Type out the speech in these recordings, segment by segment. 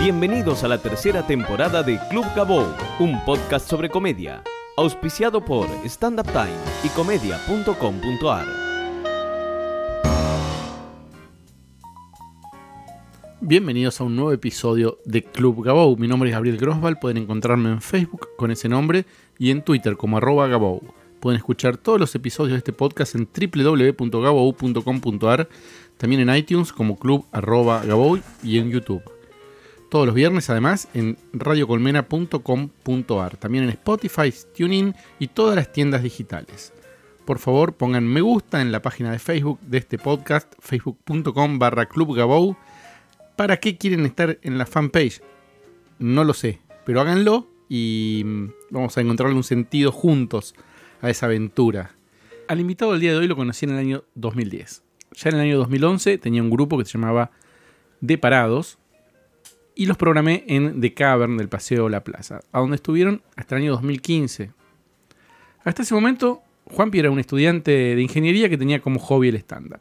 Bienvenidos a la tercera temporada de Club Gabou, un podcast sobre comedia, auspiciado por Stand Up Time y comedia.com.ar. Bienvenidos a un nuevo episodio de Club Gabou. Mi nombre es Gabriel Grosval. Pueden encontrarme en Facebook con ese nombre y en Twitter como arroba Gabou. Pueden escuchar todos los episodios de este podcast en www.gabou.com.ar, también en iTunes como club arroba Gabou y en YouTube. Todos los viernes además en radiocolmena.com.ar, también en Spotify, TuneIn y todas las tiendas digitales. Por favor pongan me gusta en la página de Facebook de este podcast, facebook.com barra Club Gabou. ¿Para qué quieren estar en la fanpage? No lo sé, pero háganlo y mm, vamos a encontrarle un sentido juntos a esa aventura. Al invitado del día de hoy lo conocí en el año 2010. Ya en el año 2011 tenía un grupo que se llamaba De Parados y los programé en The Cavern del Paseo La Plaza, a donde estuvieron hasta el año 2015. Hasta ese momento, Juanpi era un estudiante de ingeniería que tenía como hobby el stand-up.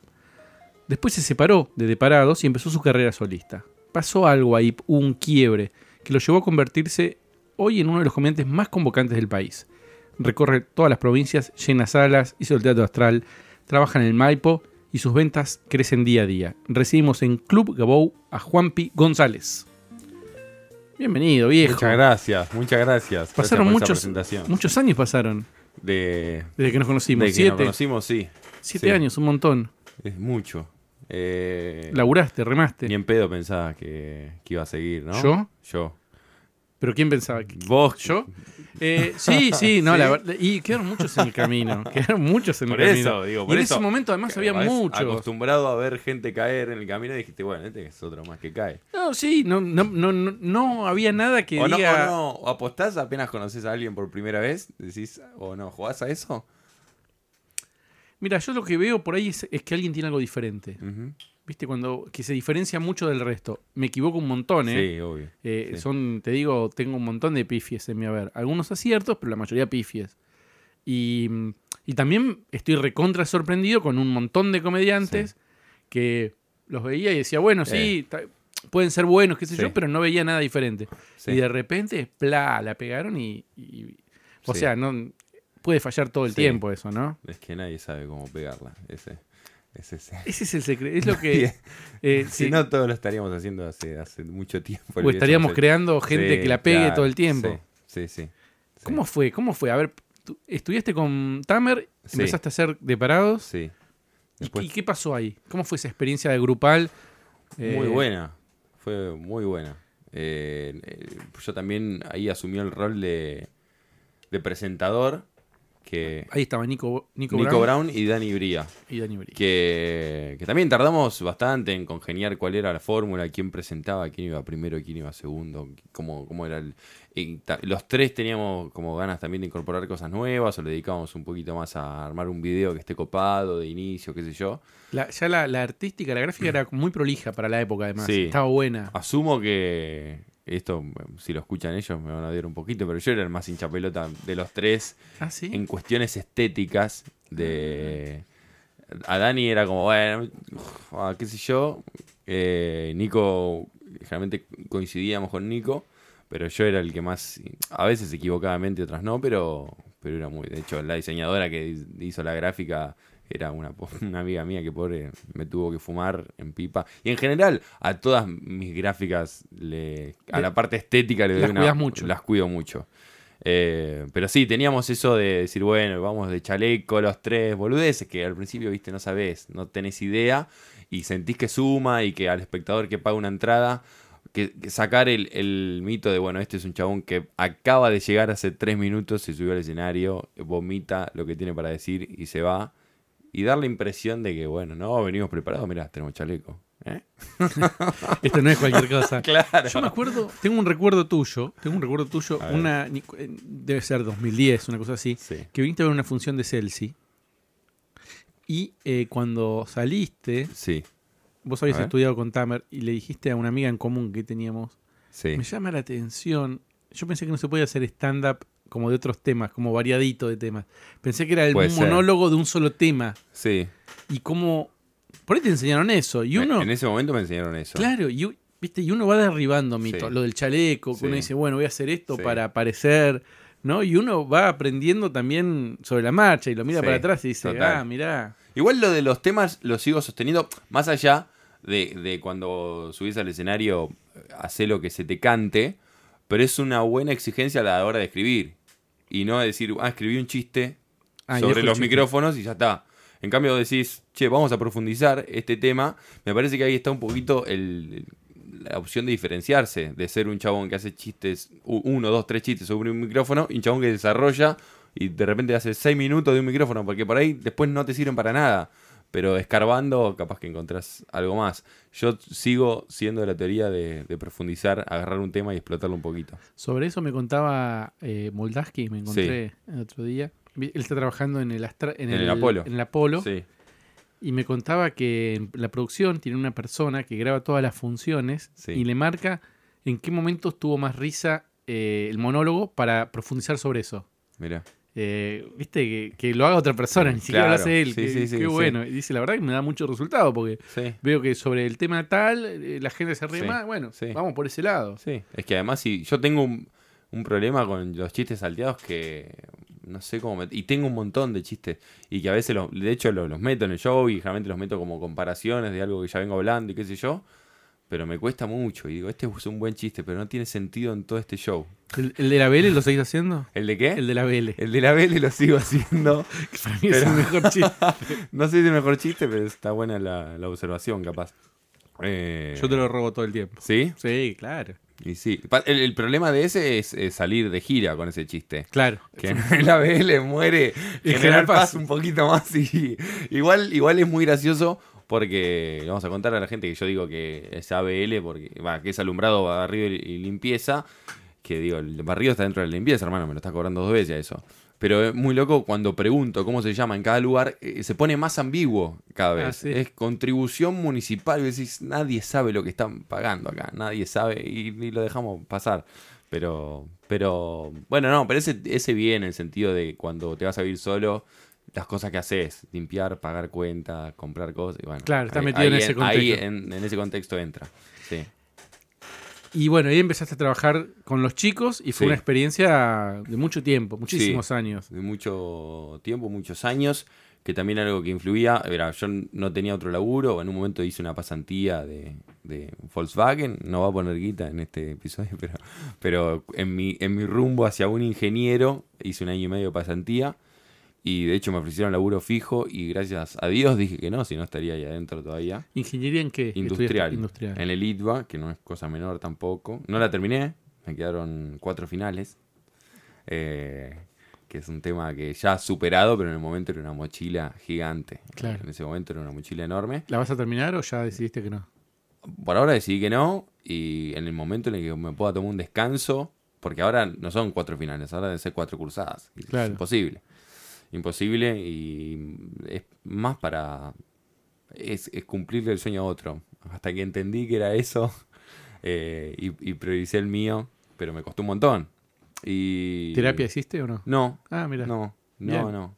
Después se separó de De Parados y empezó su carrera solista. Pasó algo ahí, un quiebre, que lo llevó a convertirse hoy en uno de los comediantes más convocantes del país. Recorre todas las provincias, llena salas, hizo el teatro astral, trabaja en el Maipo y sus ventas crecen día a día. Recibimos en Club Gabou a Juanpi González. Bienvenido, viejo. Muchas gracias, muchas gracias. Pasaron Gracias muchos, muchos años pasaron de, desde que nos conocimos. de que siete, nos conocimos, sí. siete sí. años, un montón. Es mucho. Eh, Laburaste, remaste. Ni en pedo pensaba que, que iba a seguir, ¿no? ¿Yo? Yo. ¿Pero quién pensaba? que- Vos. ¿Yo? Eh, sí, sí, no, Sí. la verdad. Y quedaron muchos en el camino. Quedaron muchos en Por el camino. eso, digo, y por en eso. ese momento además había muchos. Acostumbrado a ver gente caer en el camino y dijiste, bueno, este es otro más que cae. No, sí, no, no, no, no, no había nada que o, no, diga. o no, o apostás apenas conoces a alguien por primera vez, decís, o no, ¿jugás a eso? Mira, yo lo que veo por ahí es, es que alguien tiene algo diferente. ¿Viste? Cuando que se diferencia mucho del resto. Me equivoco un montón, ¿eh? Sí, obvio. Eh, sí. Son, te digo, tengo un montón de pifies en mi haber. Algunos aciertos, pero la mayoría pifies. Y, y también estoy recontra sorprendido con un montón de comediantes que los veía y decía, bueno, sí, pueden ser buenos, qué sé yo, pero no veía nada diferente. Y de repente, pla, la pegaron y. y- o sea, no puede fallar todo el Sí. tiempo eso, ¿no? Es que nadie sabe cómo pegarla. Ese, ese, ese. Ese es el secreto. Es lo que. eh, Si sí. no, todos lo estaríamos haciendo hace, hace mucho tiempo. o estaríamos creando gente Sí, que la pegue claro, todo el tiempo. Sí, sí. ¿Cómo fue? ¿Cómo fue? A ver, tú estudiaste con Tamer, empezaste a hacer de parados. Sí. ¿Y- Después- ¿Y, qué pasó ahí? ¿Cómo fue esa experiencia de grupal? Muy Eh, buena. Fue muy buena. Eh, eh, yo también ahí asumí el rol de, de presentador. Que Ahí estaba Nico, Nico, Nico Brown, Brown y Dani Bría. y Dani Bri. Que, que también tardamos bastante en congeniar cuál era la fórmula, quién presentaba, quién iba primero, quién iba segundo, cómo, cómo era el... los tres teníamos como ganas también de incorporar cosas nuevas o le dedicábamos un poquito más a armar un video que esté copado, de inicio, qué sé yo. La- ya la, la artística, la gráfica era muy prolija para la época, además. Sí. Estaba buena. Asumo que esto, si lo escuchan ellos, me van a odiar un poquito, pero yo era el más hincha pelota de los tres Ah, sí. en cuestiones estéticas de... A Dani era como, bueno, ah, qué sé yo. Eh, Nico, generalmente coincidíamos con Nico, pero yo era el que más, a veces equivocadamente, otras no, pero, pero era muy... De hecho, la diseñadora que hizo la gráfica era una, una amiga mía que pobre me tuvo que fumar en pipa. Y en general, a todas mis gráficas, le, a la parte estética le doy las una- cuidas mucho. Las cuido mucho. Eh, pero sí, teníamos eso de decir, bueno, vamos de chaleco los tres, boludeces, que al principio, viste, no sabés, no tenés idea y sentís que suma y que al espectador que paga una entrada, que, que sacar el, el mito de, bueno, este es un chabón que acaba de llegar hace tres minutos, se subió al escenario, vomita lo que tiene para decir y se va. Y dar la impresión de que, bueno, no, venimos preparados, mirá, tenemos chaleco. ¿Eh? Esto no es cualquier cosa. Claro. Yo me acuerdo, tengo un recuerdo tuyo, tengo un recuerdo tuyo, una, eh, debe ser 2010, una cosa así, Sí. que viniste a ver una función de Celsi. Y eh, cuando saliste, Sí, vos habías estudiado con Tamer y le dijiste a una amiga en común que teníamos, sí. me llama la atención, yo pensé que no se podía hacer stand-up como de otros temas, como variadito de temas. Pensé que era el Puede ser. monólogo de un solo tema. Sí. Y como... Por ahí te enseñaron eso. Y uno... En ese momento me enseñaron eso. Claro, y, ¿Viste? Y uno va derribando mitos. Sí. Lo del chaleco, que Sí. uno dice, bueno, voy a hacer esto Sí. para aparecer, ¿no? Y uno va aprendiendo también sobre la marcha y lo mira Sí, para atrás y dice, total. ah, mirá. Igual lo de los temas lo sigo sosteniendo, más allá de, de cuando subís al escenario, hace lo que se te cante, pero es una buena exigencia a la hora de escribir. Y no decir, ah, escribí un chiste Ah, sobre los chiste. micrófonos y ya está. En cambio decís, che, vamos a profundizar este tema. Me parece que ahí está un poquito el- la opción de diferenciarse, de ser un chabón que hace chistes, uno, dos, tres chistes sobre un micrófono, y un chabón que desarrolla y de repente hace seis minutos de un micrófono, porque por ahí después no te sirven para nada. Pero escarbando, capaz que encontrás algo más. Yo sigo siendo de la teoría de, de profundizar, agarrar un tema y explotarlo un poquito. Sobre eso me contaba eh, Moldaski, me encontré el otro día. Él está trabajando en el, Astra- en En el Apolo. En el Apolo. Sí, Y me contaba que en la producción tiene una persona que graba todas las funciones Sí. y le marca en qué momentos tuvo más risa eh, el monólogo para profundizar sobre eso. mira. Eh, Viste, que, que lo haga otra persona, ni siquiera lo hace él. Sí, que- sí, sí, qué bueno. Y dice, la verdad que me da mucho resultado porque veo que sobre el tema tal eh, la gente se ríe más. Bueno, vamos por ese lado. Sí, es que además si yo tengo un, un problema con los chistes salteados que no sé cómo met- y tengo un montón de chistes y que a veces los, de hecho los, los meto en el show y generalmente los meto como comparaciones de algo que ya vengo hablando y qué sé yo, pero me cuesta mucho y digo, este es un buen chiste, pero no tiene sentido en todo este show. ¿El, el de la Vélez lo seguís haciendo? ¿El de qué? El de la Vélez. El de la Vélez lo sigo haciendo. Que para mí es el mejor chiste. no sé si es el mejor chiste, pero está buena la, la observación, capaz. Eh, Yo te lo robo todo el tiempo. ¿Sí? Sí, claro. Y sí. El, el problema de ese es, salir de gira con ese chiste. Claro. Que en la BL muere Y General Paz. un poquito más y igual, igual es muy gracioso porque vamos a contar a la gente que yo digo que es ABL porque que es alumbrado, barrido y, y limpieza, que digo, el barrido está dentro de la limpieza, hermano, me lo está cobrando dos veces eso. Pero es muy loco cuando pregunto cómo se llama en cada lugar, eh, se pone más ambiguo cada vez. Ah, sí. Es contribución municipal, y decís, nadie sabe lo que están pagando acá, nadie sabe y, y lo dejamos pasar. Pero, pero, bueno, no, pero ese, ese bien en el sentido de cuando te vas a vivir solo, las cosas que haces, limpiar, pagar cuentas, comprar cosas. y bueno, Claro, está ahí- metido en ahí ese Ahí contexto. en, en ese contexto entra. Sí. Y bueno, ahí empezaste a trabajar con los chicos y fue Sí. una experiencia de mucho tiempo, muchísimos Sí. años. de mucho tiempo, muchos años, que también algo que influía, era, yo no tenía otro laburo, en un momento hice una pasantía de, de Volkswagen, no va a poner guita en este episodio, pero, pero en, mi, en mi rumbo hacia un ingeniero hice un año y medio de pasantía y de hecho me ofrecieron laburo fijo y gracias a Dios dije que no, si no estaría ahí adentro todavía. ¿Ingeniería en qué? Industrial, en el ITBA, que no es cosa menor tampoco. No la terminé, me quedaron cuatro finales. eh, que es un tema que ya ha superado, pero en el momento era una mochila gigante. Claro. En ese momento era una mochila enorme. ¿La vas a terminar o ya decidiste que no? Por ahora decidí que no, y en el momento en el que me pueda tomar un descanso, porque ahora no son cuatro finales, ahora deben ser cuatro cursadas. Claro. Es imposible. Imposible y es más para... Es, es cumplirle el sueño a otro. Hasta que entendí que era eso eh, y, y prioricé el mío, pero me costó un montón. Y... ¿Terapia hiciste o no? No, Ah, mira. no, no, Bien. no.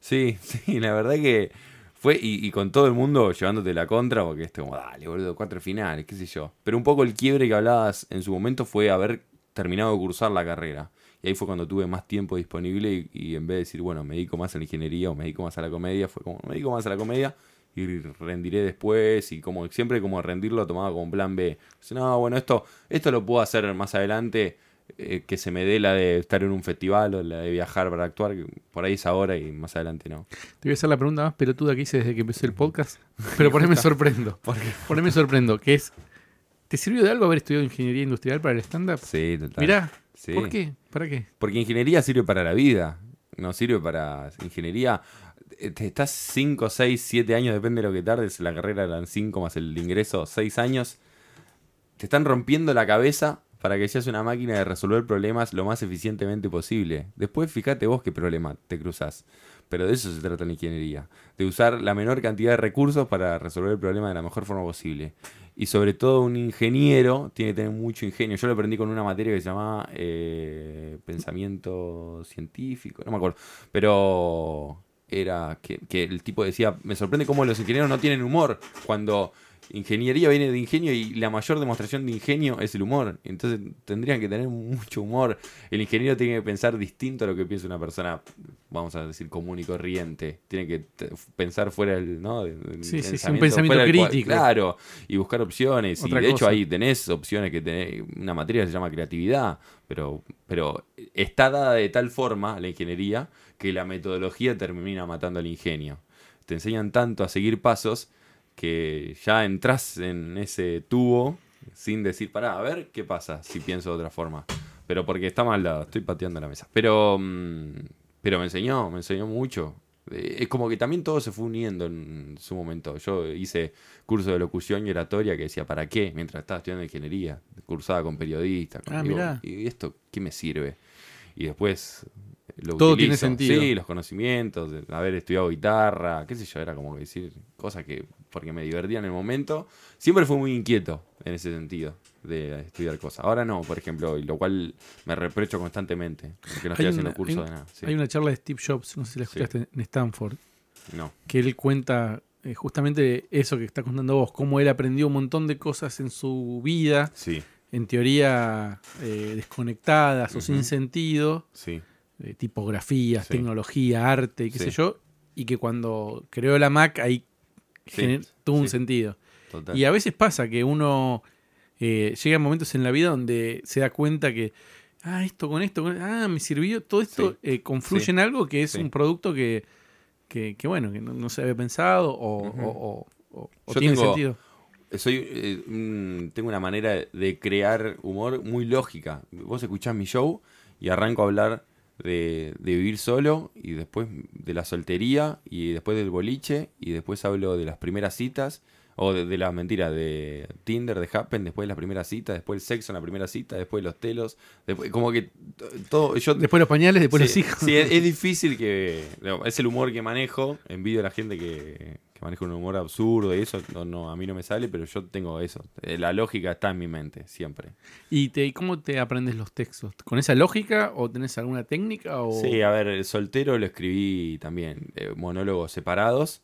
Sí, sí, la verdad que fue, y, y con todo el mundo llevándote la contra, porque es como, dale, boludo, cuatro finales, qué sé yo. Pero un poco el quiebre que hablabas en su momento fue haber terminado de cursar la carrera. Y ahí fue cuando tuve más tiempo disponible y, y en vez de decir, bueno, me dedico más a la ingeniería o me dedico más a la comedia, fue como, me dedico más a la comedia y rendiré después y como siempre como rendirlo tomaba como plan B. Dice, no, bueno, esto, esto lo puedo hacer más adelante, eh, que se me dé la de estar en un festival o la de viajar para actuar, que por ahí es ahora y más adelante no. Te voy a hacer la pregunta más pelotuda que hice desde que empecé el podcast. Pero por ahí me sorprendo. Por ahí me sorprendo. Que es, ¿te sirvió de algo haber estudiado ingeniería industrial para el stand-up? Sí, total. Mirá, Sí. ¿por qué? ¿Para qué? Porque ingeniería sirve para la vida, no sirve para ingeniería. eh, Te estás 5, 6, 7 años, depende de lo que tardes. La carrera eran 5 más el ingreso, 6 años. Te están rompiendo la cabeza para que seas una máquina de resolver problemas lo más eficientemente posible. Después fíjate vos qué problema te cruzas. Pero de eso se trata la ingeniería. De usar la menor cantidad de recursos para resolver el problema de la mejor forma posible. Y sobre todo un ingeniero tiene que tener mucho ingenio. Yo lo aprendí con una materia que se llamaba eh, pensamiento científico, no me acuerdo. Pero era que, que el tipo decía, me sorprende cómo los ingenieros no tienen humor cuando ingeniería viene de ingenio y la mayor demostración de ingenio es el humor. Entonces tendrían que tener mucho humor. El ingeniero tiene que pensar distinto a lo que piensa una persona, vamos a decir, común y corriente. Tiene que pensar fuera del, ¿no? del Sí, sí, sí, un pensamiento cual- crítico. claro, y buscar opciones. Otra y de hecho ahí tenés opciones que tenés, una materia que se llama creatividad, pero, pero está dada de tal forma la ingeniería que la metodología termina matando al ingenio. Te enseñan tanto a seguir pasos que ya entras en ese tubo sin decir, pará, a ver qué pasa si pienso de otra forma. Pero porque está mal dado, estoy pateando la mesa. Pero, mm, pero me enseñó, me enseñó mucho. Eh, Es como que también todo se fue uniendo en su momento. Yo hice curso de locución y oratoria que decía, ¿para qué? Mientras estaba estudiando ingeniería, cursaba con periodistas. Ah, Digo. ¿Y esto qué me sirve? Y después lo Todo tiene utilizo. sentido. Sí, los conocimientos, haber estudiado guitarra, qué sé yo, era como que decir cosas que, porque me divertía en el momento. Siempre fui muy inquieto en ese sentido de estudiar cosas. Ahora no, por ejemplo, y lo cual me reprocho constantemente, porque no estoy Hay haciendo una- curso hay- de nada. Sí. Hay una charla de Steve Jobs, no sé si la Sí. escuchaste en Stanford, No, que él cuenta eh, justamente eso que está contando vos, cómo él aprendió un montón de cosas en su vida, sí, en teoría eh, desconectadas o sin sentido, sí, eh, tipografías, tecnología, arte y qué sé yo, y que cuando creó la Mac ahí Sí, tuvo un sentido. total. Y a veces pasa que uno eh, llega a momentos en la vida donde se da cuenta que, ah, esto con esto, con- ah, me sirvió, todo esto Sí. eh, confluye Sí. en algo que es un producto que, que, que, bueno, que no, no se había pensado o, Ujú. o- o- o- tiene tengo- sentido. Soy, eh, tengo una manera de crear humor muy lógica. Vos escuchás mi show y arranco a hablar de, de vivir solo y después de la soltería y después del boliche y después hablo de las primeras citas o de, de las mentiras de Tinder, de Happen, después de las primeras citas, después el sexo en la primera cita, después los telos, después como que todo yo Después los pañales, después sí, los hijos. sí, es, es difícil que. es el humor que manejo. Envidio a la gente que, que maneja un humor absurdo y eso. No, no, a mí no me sale, pero yo tengo eso. Eh, La lógica está en mi mente, siempre. ¿Y, te, cómo te aprendes los textos? ¿Con esa lógica o tenés alguna técnica? O... Sí, a ver, el soltero lo escribí también. eh, monólogos separados.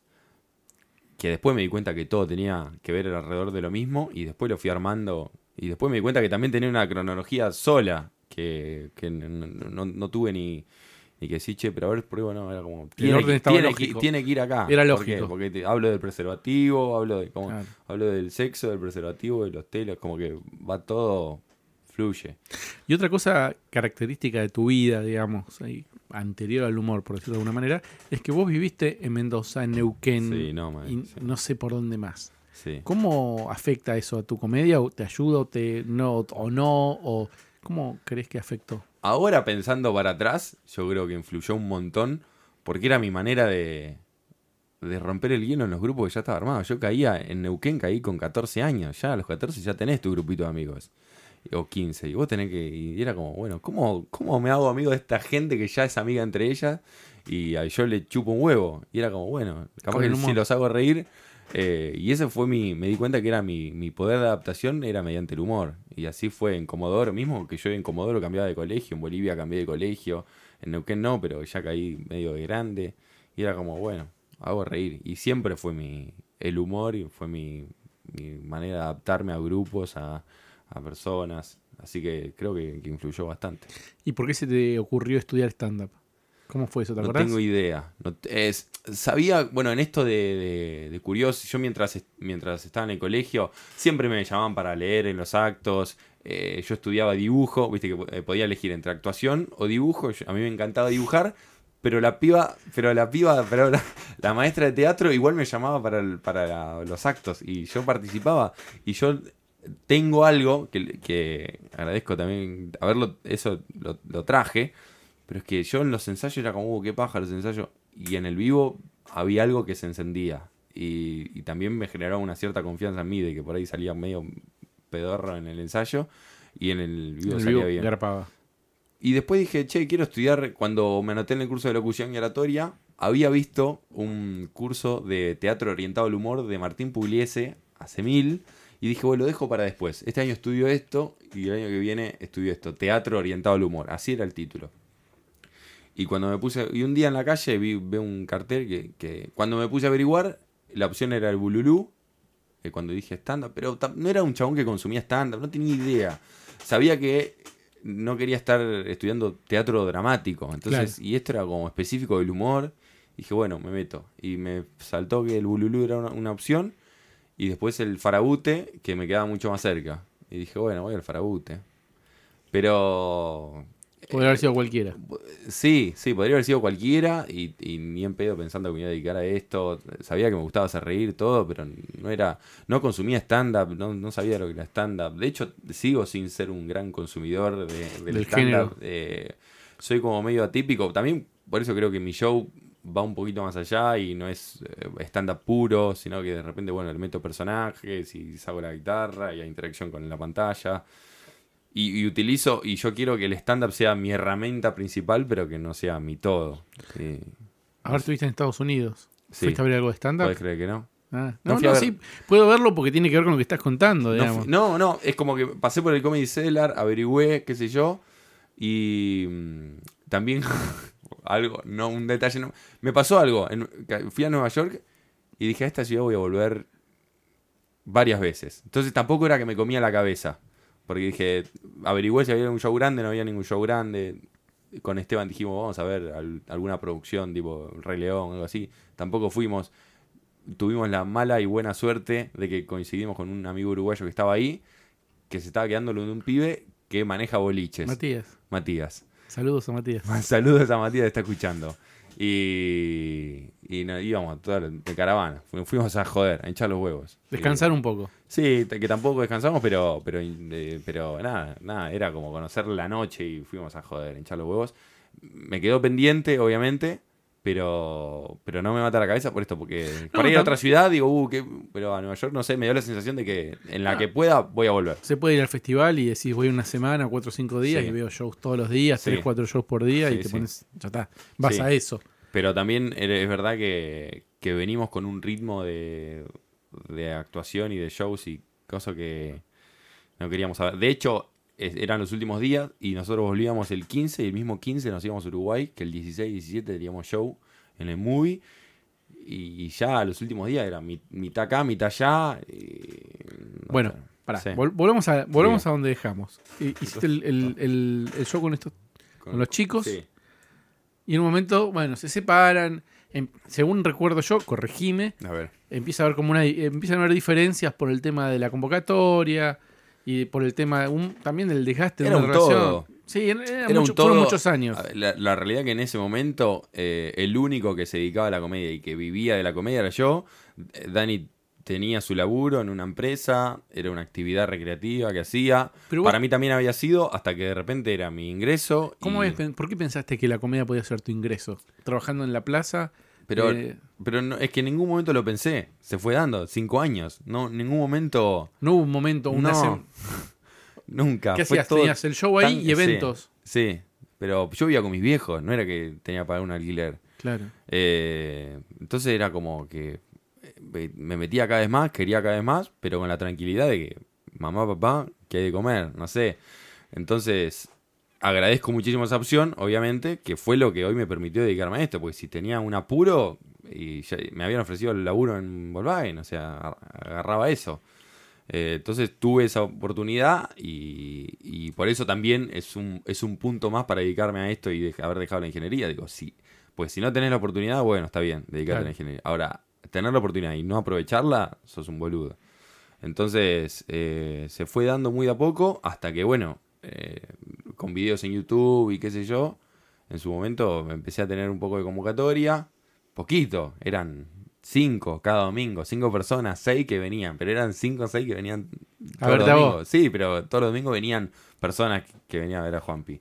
Que después me di cuenta que todo tenía que ver alrededor de lo mismo. Y después lo fui armando. Y después me di cuenta que también tenía una cronología sola. Que, que no, no- no tuve ni. Ni que decir, che, pero a ver, pruebo, no, era como. Tiene, que- tiene que, lógico. tiene que ir acá. Era lógico. Porque te- hablo del preservativo, hablo de Claro. hablo del sexo, del preservativo, de los telos, como que va todo, fluye. Y otra cosa característica de tu vida, digamos, ahí, anterior al humor, por decirlo de alguna manera, es que vos viviste en Mendoza, en Neuquén, Sí, no, man, y sí. no sé por dónde más. Sí. ¿Cómo afecta eso a tu comedia? ¿O ¿Te ayuda o, te, no, o no? O, ¿Cómo crees que afectó? Ahora pensando para atrás, yo creo que influyó un montón porque era mi manera de, de romper el hielo en los grupos que ya estaba armado. Yo caía en Neuquén, caí con 14 años. Ya a los 14 ya tenés tu grupito de amigos. O 15. Y vos tenés que. Y era como, bueno, ¿cómo, cómo me hago amigo de esta gente que ya es amiga entre ellas? Y a- yo le chupo un huevo. Y era como, bueno, capaz que si los hago reír. eh, y ese fue mi. Me di cuenta que era mi, mi poder de adaptación, era mediante el humor. Y así fue en Comodoro mismo, que yo en Comodoro cambiaba de colegio, en Bolivia cambié de colegio, en Neuquén no, pero ya caí medio de grande. Y era como, bueno, hago reír. Y siempre fue mi. El humor y fue mi, mi manera de adaptarme a grupos, a, a personas. Así que creo que, que influyó bastante. ¿Y por qué se te ocurrió estudiar stand-up? ¿Cómo fue eso? ¿Te No tengo idea. No te- es- sabía, bueno, en esto de, de- de curioso, yo mientras, mientras estaba en el colegio, siempre me llamaban para leer en los actos. eh, yo estudiaba dibujo, viste que eh, podía elegir entre actuación o dibujo. yo- a mí me encantaba dibujar, pero la piba, pero la piba, pero la, la maestra de teatro igual me llamaba para, el- para la- los actos y yo participaba. Y yo tengo algo que, que agradezco también haberlo, eso lo, lo traje, pero es que yo en los ensayos era como, "Uh, qué paja los ensayos, y en el vivo había algo que se encendía. Y, y también me generaba una cierta confianza en mí de que por ahí salía medio pedorro en el ensayo y en el vivo El salía vivo bien. garpaba. Y después dije, che, quiero estudiar. Cuando me anoté en el curso de locución y oratoria, había visto un curso de teatro orientado al humor de Martín Pugliese hace mil. Y dije, bueno, lo dejo para después. Este año estudio esto y el año que viene estudio esto. Teatro orientado al humor. Así era el título. Y cuando me puse. Y un día en la calle vi, un cartel que, que cuando me puse a averiguar, la opción era el Bululú eh, cuando dije stand-up, pero no era un chabón que consumía stand-up, no tenía idea. Sabía que no quería estar estudiando teatro dramático, entonces, Claro. y esto era como específico del humor. Dije, bueno, me meto. Y me saltó que el Bululú era una, una opción, y después el Farabute, que me quedaba mucho más cerca. Y dije, bueno, voy al Farabute. Pero Podría haber sido cualquiera. Sí, sí, podría haber sido cualquiera y, y ni en pedo pensando que me iba a dedicar a esto. Sabía que me gustaba hacer reír todo, pero no era, no consumía stand-up, no, no sabía lo que era stand-up. De hecho, sigo sin ser un gran consumidor de, del, Del stand-up. Eh, soy como medio atípico. También por eso creo que mi show va un poquito más allá y no es eh, stand-up puro, sino que de repente, bueno, le meto personajes y saco la guitarra y hay interacción con la pantalla. Y, y utilizo, y yo quiero que el stand-up sea mi herramienta principal, pero que no sea mi todo. Sí. Ahora estuviste en Estados Unidos. Sí. ¿Fuiste a ver algo de stand-up? ¿Puedes creer que no? Ah, No no, ver. sí, puedo verlo porque tiene que ver con lo que estás contando, No, digamos. no, no, es como que pasé por el Comedy Cellar, averigüé, qué sé yo, y también algo, no, un detalle, no, me pasó algo, en- fui a Nueva York y dije, a esta ciudad voy a volver varias veces. Entonces tampoco era que me comía la cabeza, porque dije, averigüé si había un show grande, no había ningún show grande. Con Esteban dijimos, vamos a ver al- alguna producción tipo Rey León, algo así. Tampoco fuimos. Tuvimos la mala y buena suerte de que coincidimos con un amigo uruguayo que estaba ahí, que se estaba quedando de un pibe que maneja boliches. Matías. Matías. Saludos a Matías. Saludos a Matías está escuchando. Y, y no, íbamos toda la- de caravana. Fu- Fuimos a joder, a hinchar los huevos. Descansar un poco. Sí, que tampoco descansamos, pero, pero, eh, pero nada, nada, era como conocer la noche y fuimos a joder, a hinchar los huevos. Me quedó pendiente, obviamente, pero, pero no me mata la cabeza por esto, porque para ir a otra ciudad digo, uh, pero a Nueva York no sé, me dio la sensación de que en la Ah. que pueda voy a volver. Se puede ir al festival y decís voy una semana, cuatro o cinco días Sí. y veo shows todos los días, Sí. tres, cuatro shows por día y te pones, ya está, vas a eso. Pero también es verdad que, que venimos con un ritmo de, de actuación y de shows y cosas que no queríamos saber. De hecho, eran los últimos días y nosotros volvíamos el 15 y el mismo 15 nos íbamos a Uruguay, que el 16 y 17 teníamos show en el movie. Y, ya los últimos días era mi- mitad acá, mitad allá. y no Bueno, pará, Sí. vol- volvemos, a, volvemos Sí. a donde dejamos. Hiciste el, el- el- el show con estos con los chicos Sí. y en un momento, bueno, se separan. em- según recuerdo yo, corregime, A ver. empieza a haber como una empiezan a haber diferencias por el tema de la convocatoria y por el tema un- también del desgaste de Era una un relación. todo. Sí, era, Era mucho- un todo. fueron muchos años. La, la realidad que en ese momento eh, el único que se dedicaba a la comedia y que vivía de la comedia era yo. Eh, Dani tenía su laburo en una empresa, era una actividad recreativa que hacía. Pero vos- Para mí también había sido hasta que de repente era mi ingreso. ¿Cómo y- es? ¿Por qué pensaste que la comedia podía ser tu ingreso? Trabajando en la plaza. Pero, eh, pero no, es que en ningún momento lo pensé. Se fue dando, cinco años. No, en ningún momento. no hubo un momento, una no, nunca. ¿Qué hacías? Tenías el show ahí tan- y eventos. Sí, sí, pero yo vivía con mis viejos, no era que tenía que pagar un alquiler. Claro. Eh, entonces era como que eh, me metía cada vez más, quería cada vez más, pero con la tranquilidad de que mamá, papá, que hay de comer, no sé. Entonces agradezco muchísimo esa opción, obviamente, que fue lo que hoy me permitió dedicarme a esto, porque si tenía un apuro y ya me habían ofrecido el laburo en Volkswagen, o sea, agarraba eso. Eh, entonces tuve esa oportunidad y, y por eso también es un, es un punto más para dedicarme a esto y haber dejado la ingeniería. Digo, sí, pues si no tenés la oportunidad, bueno, está bien, dedicarte Claro. a la ingeniería. Ahora, tener la oportunidad y no aprovecharla, sos un boludo. Entonces, eh, se fue dando muy de a poco hasta que, bueno, eh, con videos en YouTube y qué sé yo, en su momento me empecé a tener un poco de convocatoria. Poquito, eran cinco cada domingo, cinco personas, seis que venían, pero eran cinco o seis que venían A todos los a domingos. Sí, pero todos los domingos venían personas que venían a ver a Juanpi.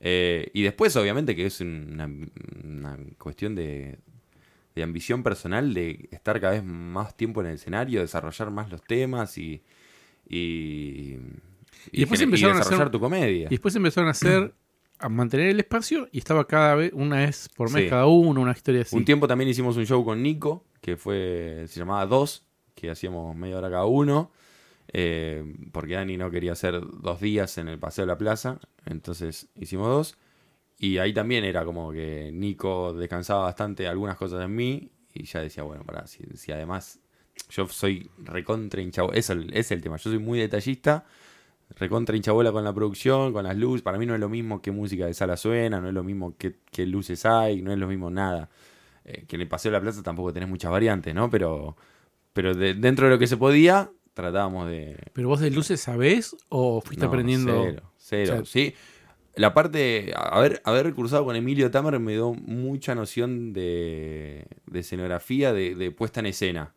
Eh, y después, obviamente, que es una, una cuestión de, de ambición personal, de estar cada vez más tiempo en el escenario, desarrollar más los temas y. Y, Y después empezaron a desarrollar hacer- tu comedia. Y después empezaron a hacer, a mantener el espacio y estaba cada vez, una vez por mes Sí. cada uno, una historia así. Un tiempo también hicimos un show con Nico, que fue se llamaba Dos, que hacíamos media hora cada uno, eh, porque Dani no quería hacer dos días en el Paseo de la Plaza, entonces hicimos dos. Y ahí también era como que Nico descansaba bastante algunas cosas en mí y ya decía, bueno, para si, si además yo soy recontra hinchabola. Eso es el tema. Yo soy muy detallista. Recontra hinchabola con la producción, con las luces. Para mí no es lo mismo qué música de sala suena, no es lo mismo qué, qué luces hay, no es lo mismo nada. Eh, que en el Paseo de la Plaza tampoco tenés muchas variantes, ¿no? Pero, pero de- dentro de lo que se podía, tratábamos de, ¿Pero vos de luces sabés o fuiste no, aprendiendo? Cero, cero, O sea, sí. La parte, haber, haber cursado con Emilio Tamer me dio mucha noción de, de escenografía, de, de puesta en escena.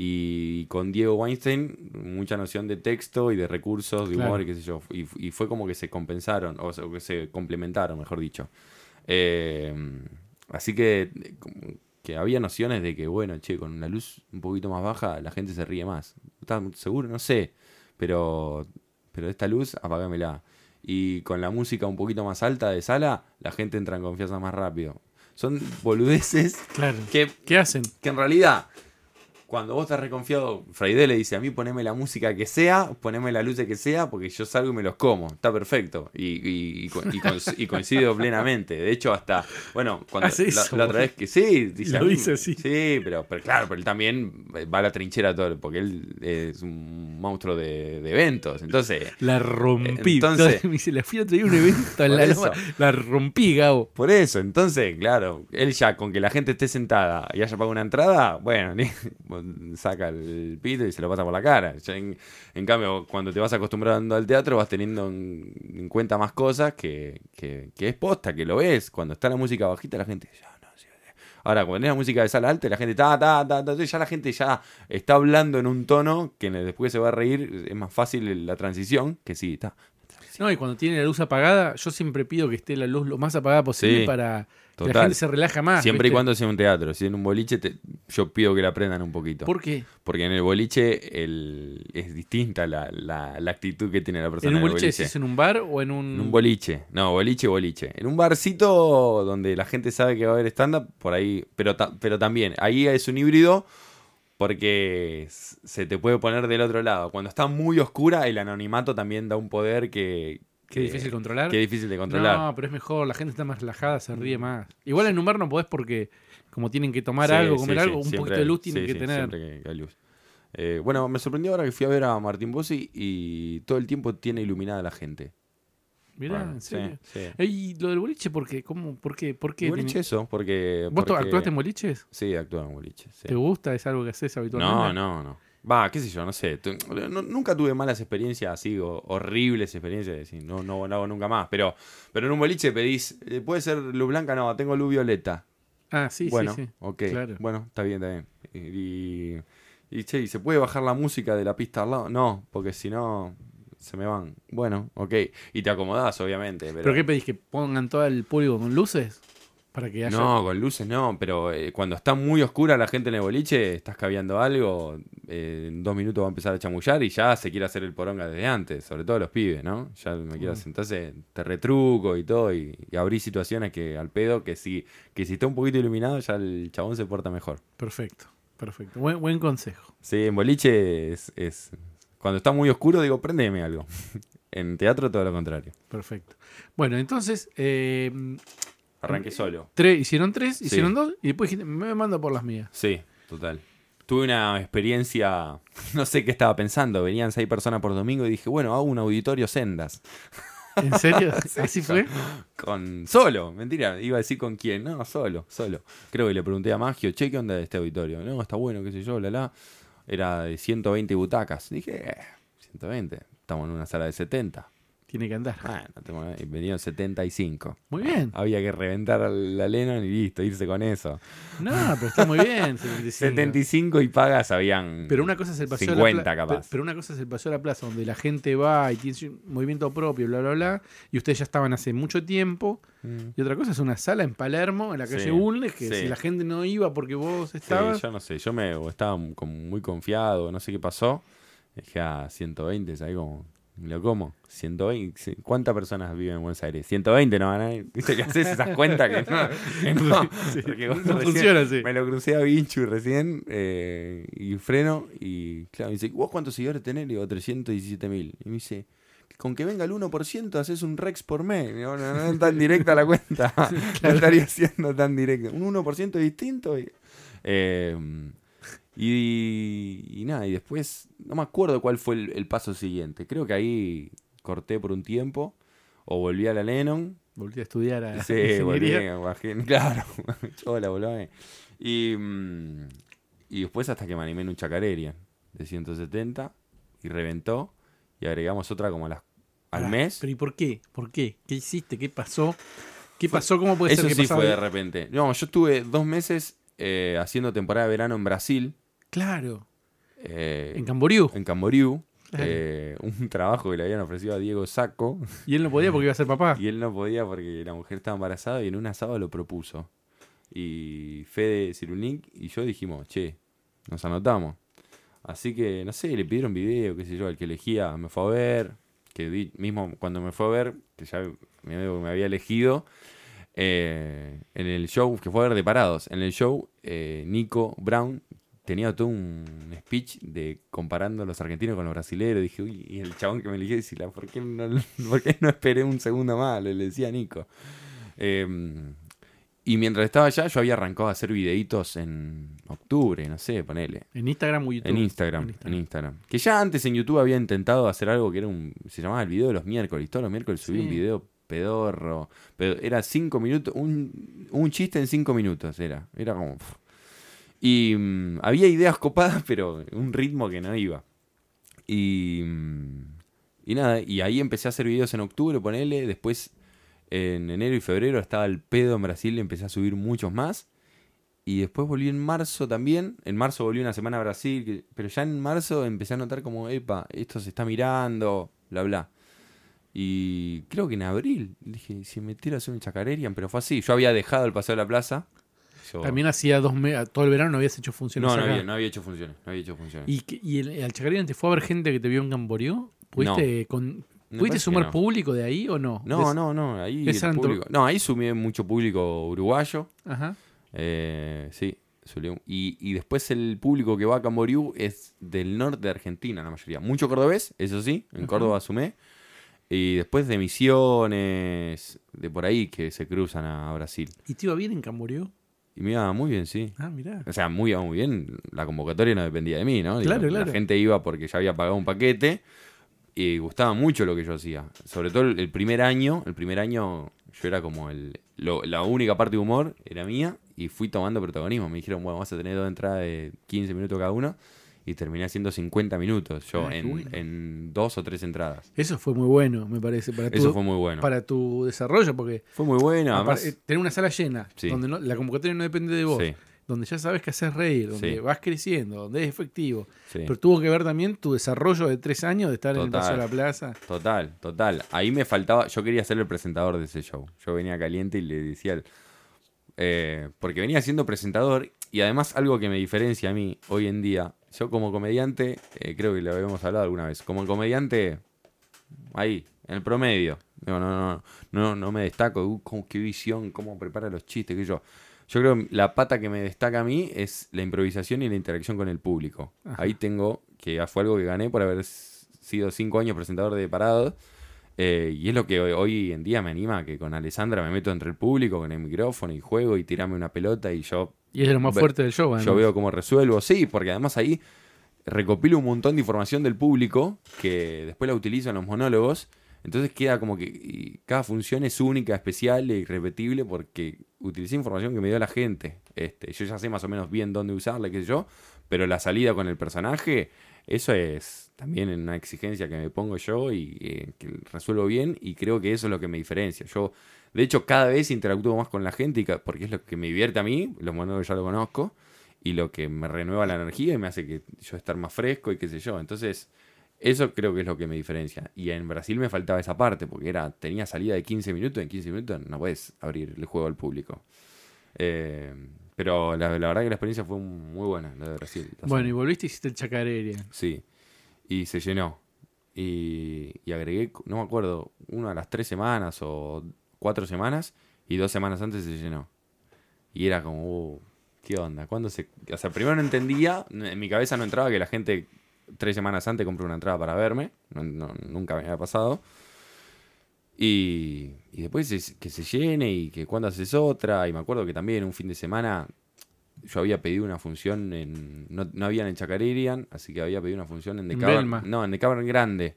Y con Diego Weinstein, mucha noción de texto y de recursos, de humor y qué sé yo. Y, y fue como que se compensaron, o sea, que se complementaron, mejor dicho. Eh, así que, eh, que había nociones de que, bueno, che, con la luz un poquito más baja, la gente se ríe más. ¿Estás seguro? No sé. Pero, pero esta luz, apágamela. Y con la música un poquito más alta de sala, la gente entra en confianza más rápido. Son boludeces Claro. que, ¿Qué hacen? que en realidad, cuando vos estás reconfiado, Freide le dice a mí poneme la música que sea, poneme la luz que sea, porque yo salgo y me los como. Está perfecto. Y, y- y co- y coinc- y coincido plenamente. De hecho, hasta, bueno, cuando la, otra vez que sí, dice Lo mí- dice así. Sí, pero, pero claro, pero él también va a la trinchera todo, porque él es un monstruo de, de eventos. Entonces, La rompí. Entonces- me dice, la fui a traer un evento en la loma. La rompí, Gabo. Por eso, entonces, claro, él ya con que la gente esté sentada y haya pagado una entrada, bueno, saca el pito y se lo pasa por la cara. En, en cambio, cuando te vas acostumbrando al teatro, vas teniendo en, en cuenta más cosas que, que, que es posta, que lo ves. Cuando está la música bajita, la gente. "Ya, no, sí, sí". Ahora, cuando es la música de sala alta, la gente ta, ta, ta, ta, ya la gente ya está hablando en un tono que después se va a reír. Es más fácil la transición que sí, está. No, y cuando tiene la luz apagada, yo siempre pido que esté la luz lo más apagada posible Sí, para que la total. gente se relaja más. Siempre y cuando sea un teatro. Si en un boliche, te- yo pido que la aprendan un poquito. ¿Por qué? Porque en el boliche el, es distinta la, la- la actitud que tiene la persona. ¿En un boliche decís en un bar o en un...? En un boliche. No, boliche, boliche. En un barcito donde la gente sabe que va a haber stand-up, por ahí. Pero, ta- pero también, ahí es un híbrido porque se te puede poner del otro lado. Cuando está muy oscura, el anonimato también da un poder que. Qué difícil controlar. que es difícil de controlar. No, pero es mejor, la gente está más relajada, se ríe más. Igual en un bar no podés porque como tienen que tomar Sí, algo, comer sí, algo, un siempre poquito de luz tienen que sí, tener. siempre que- hay luz. Eh, bueno, me sorprendió ahora que fui a ver a Martín Bossi y todo el tiempo tiene iluminada la gente. Mirá, Bueno, en serio. sí. Ey, lo del boliche, ¿por qué? ¿Cómo? ¿Por qué? ¿Por qué? Y boliche eso, porque... ¿Vos porque- actuaste en boliches? Sí, actúo en boliche. sí. ¿Te gusta? ¿Es algo que haces habitualmente? No, no, no. Va, qué sé yo, no sé. No- nunca tuve malas experiencias así, o horribles experiencias, de decir, no, no, no hago nunca más. Pero, pero en un boliche pedís, eh, ¿puede ser luz blanca? No, tengo luz violeta. Ah, sí, bueno, sí, sí. ok. claro. Bueno, está bien, está bien. Y, y, che, ¿y se puede bajar la música de la pista al lado? No, porque si no, se me van. Bueno, ok. Y te acomodás, obviamente. Pero, ¿Pero qué pedís? ¿Que pongan todo el público con luces? Para que haya... No, con luces no, pero eh, cuando está muy oscura la gente en el boliche, estás caviando algo, eh, en dos minutos va a empezar a chamullar y ya se quiere hacer el poronga desde antes, sobre todo los pibes, ¿no? Ya me quiero Mm. sentarse, te retruco y todo, y, y abrí situaciones que al pedo, que si, que si está un poquito iluminado ya el chabón se porta mejor. Perfecto, perfecto. Buen, buen consejo. Sí, en boliche es, es- Cuando está muy oscuro digo, prendeme algo. en teatro todo lo contrario. Perfecto. Bueno, entonces, eh, Arranqué solo. tres, hicieron tres, hicieron dos y después dijiste, me mando por las mías. Sí, total. Tuve una experiencia, no sé qué estaba pensando, venían seis personas por domingo y dije, bueno, hago un auditorio sendas. ¿En serio? Sí, ¿Así con- fue? Con solo, mentira, iba a decir con quién, no, solo, solo. Creo que le pregunté a Magio, che, ¿qué onda de este auditorio? No, está bueno, qué sé yo, la la. Era de 120 butacas. Dije, eh, 120, estamos en una sala de 70. Tiene que andar. Bueno, venían 75. Muy bien. Había que reventar la Lennon y listo, irse con eso. No, pero está muy bien. 75. 75 y pagas habían Pero una cosa es el paseo 50 de la plaza. capaz. Pero una cosa es el paseo de la plaza, donde la gente va y tiene un movimiento propio, bla, bla, bla. Y ustedes ya estaban hace mucho tiempo. Mm. Y otra cosa es una sala en Palermo, en la calle Sí, Bulnes, que sí. si la gente no iba porque vos Sí, estabas. yo no sé, yo me estaba como muy confiado, no sé qué pasó. Dije, ah, 120, ¿sabes cómo? Lo como. 120. sí, ¿Cuántas personas viven en Buenos Aires? 120 no van a. ¿Viste que haces esas cuentas que no? que no, Sí, funciona así. Me lo crucé a Vinchu recién eh, y freno y claro, me dice, ¿vos cuántos seguidores tenés? Le digo, 317 mil. Y me dice, con que venga el 1% haces un Rex por mes. No es tan directa la cuenta. No estaría siendo tan directa. Un 1% distinto. Y, eh, Y, y nada, y después no me acuerdo cuál fue el, el paso siguiente. Creo que ahí corté por un tiempo o volví a la Lennon. Volví a estudiar a Sí, volví, ingeniería. bajé- claro. Hola, volví. Y, mm, y después hasta que me animé en un chacarerian de 170 y reventó. Y agregamos otra como a las, al mes. Pero ¿y por qué? ¿Por qué? ¿Qué hiciste? ¿Qué pasó? ¿Qué pasó? ¿Cómo puede Eso ser que sí pasaba? fue de repente. No, yo estuve dos meses eh, haciendo temporada de verano en Brasil. Claro. eh, En Camboriú. en Camboriú. Claro. eh, un trabajo que le habían ofrecido a Diego Saco. Y él no podía porque iba a ser papá. Y él no podía porque la mujer estaba embarazada y en un asado lo propuso. Y Fede Cirulnik y yo dijimos, che, nos anotamos. Así que, no sé, le pidieron video, qué sé yo, el que elegía me fue a ver. Que di- mismo cuando me fue a ver, que ya me, me había elegido, eh, en el show, que fue a ver de parados, en el show, eh, Nico Brown tenía todo un speech de comparando a los argentinos con los brasileños. Dije, uy, y el chabón que me eligió, decía, ¿por qué no, por qué no esperé un segundo más? Le decía a Nico. Eh, y mientras estaba allá, yo había arrancado a hacer videitos en octubre, no sé, ponele. En Instagram o YouTube. En Instagram, En en Instagram. Que ya antes en YouTube había intentado hacer algo que era un. Se llamaba el video de los miércoles. Todos los miércoles subí Sí. un video pedorro. Pero era cinco minutos. Un, un chiste en cinco minutos era. Era como. Y mm, había ideas copadas, pero un ritmo que no iba. Y. mm, y nada, y ahí empecé a hacer videos en octubre, ponele. Después, en enero y febrero, estaba el pedo en Brasil, empecé a subir muchos más. Y después volví en marzo también. En marzo volví una semana a Brasil. Pero ya en marzo empecé a notar como, epa, esto se está mirando, bla, bla. Y creo que en abril dije, si me tiro a hacer un chacarerian, pero fue así. Yo había dejado el paseo de la plaza. Yo- También hacía dos meses, todo el verano no habías hecho funciones no, no había, no había hecho funciones. No había hecho funciones. ¿Y, y el, al Chacarerian te fue a ver gente que te vio en Camboriú? ¿Pudiste, con, ¿pudiste sumar no. público de ahí o no? No, no, no. Ahí público- No, ahí sumí mucho público uruguayo. Ajá. Eh, sí, y, y después el público que va a Camboriú es del norte de Argentina, la mayoría. Mucho cordobés, eso sí, en Ajá. Córdoba sumé. Y después de Misiones, de por ahí que se cruzan a Brasil. ¿Y te iba bien en Camboriú? Y me iba muy bien, sí. Ah, mirá. O sea, muy, muy bien. La convocatoria no dependía de mí, ¿no? Claro, claro. La gente iba porque ya había pagado un paquete y gustaba mucho lo que yo hacía. Sobre todo el, primer año. El primer año yo era como el... lo- la única parte de humor era mía y fui tomando protagonismo. Me dijeron, bueno, vas a tener dos entradas de 15 minutos cada uno. Y terminé haciendo 50 minutos yo Ah, en, bueno. en dos o tres entradas. Eso fue muy bueno, me parece, para tu, Eso fue muy bueno. para tu desarrollo, porque Fue muy bueno. Además, eh, tener una sala llena, Sí. donde no- la convocatoria no depende de vos, sí, donde ya sabes que haces reír, donde Sí. vas creciendo, donde es efectivo. Pero tuvo que ver también tu desarrollo de tres años de estar en el. Paseo de la Plaza. Total, total. Ahí me faltaba, yo quería ser el presentador de ese show. Yo venía caliente y le decía, eh, porque venía siendo presentador y además algo que me diferencia a mí hoy en día, yo como comediante, eh, creo que lo habíamos hablado alguna vez, como comediante, ahí, en el promedio, no, no, no, no, no me destaco, uh, cómo- qué visión, cómo prepara los chistes, que yo. Yo creo que la pata que me destaca a mí es la improvisación y la interacción con el público. Ajá. Ahí tengo, que fue algo que gané por haber sido cinco años presentador de Parado. eh, y es lo que hoy, hoy en día me anima, que con Alessandra me meto entre el público, con el micrófono y juego y tirame una pelota y yo, Y es lo más fuerte del show, yo además. veo cómo resuelvo. Sí, porque además ahí recopilo un montón de información del público que después la utilizo en los monólogos. Entonces queda como que y cada función es única, especial e irrepetible porque utilicé información que me dio la gente. Este, yo ya sé más o menos bien dónde usarla, qué sé yo, pero la salida con el personaje, eso es también una exigencia que me pongo yo y eh, que resuelvo bien y creo que eso es lo que me diferencia. Yo, de hecho, cada vez interactúo más con la gente y porque es lo que me divierte a mí, los monólogos ya lo conozco, y lo que me renueva la energía y me hace que yo estar más fresco y qué sé yo. Entonces, eso creo que es lo que me diferencia. Y en Brasil me faltaba esa parte, porque era tenía salida de 15 minutos, en 15 minutos no puedes abrir el juego al público. Eh, pero la, la verdad que la experiencia fue muy buena, la de Brasil. Bueno, y volviste y hiciste el Chacareria. Sí. Y se llenó. Y, y agregué, no me acuerdo, una a las tres semanas o cuatro semanas y dos semanas antes se llenó. Y era como, uh, ¿qué onda? ¿Cuándo se...? O sea, primero no entendía, en mi cabeza no entraba que la gente tres semanas antes compró una entrada para verme. No- no- nunca me había pasado. Y, y después es- que se llene y que cuando haces otra. Y me acuerdo que también un fin de semana yo había pedido una función en. No, no había en Chacarerian, así que había pedido una función en The Cavern. Belma. No, en The Cavern Grande.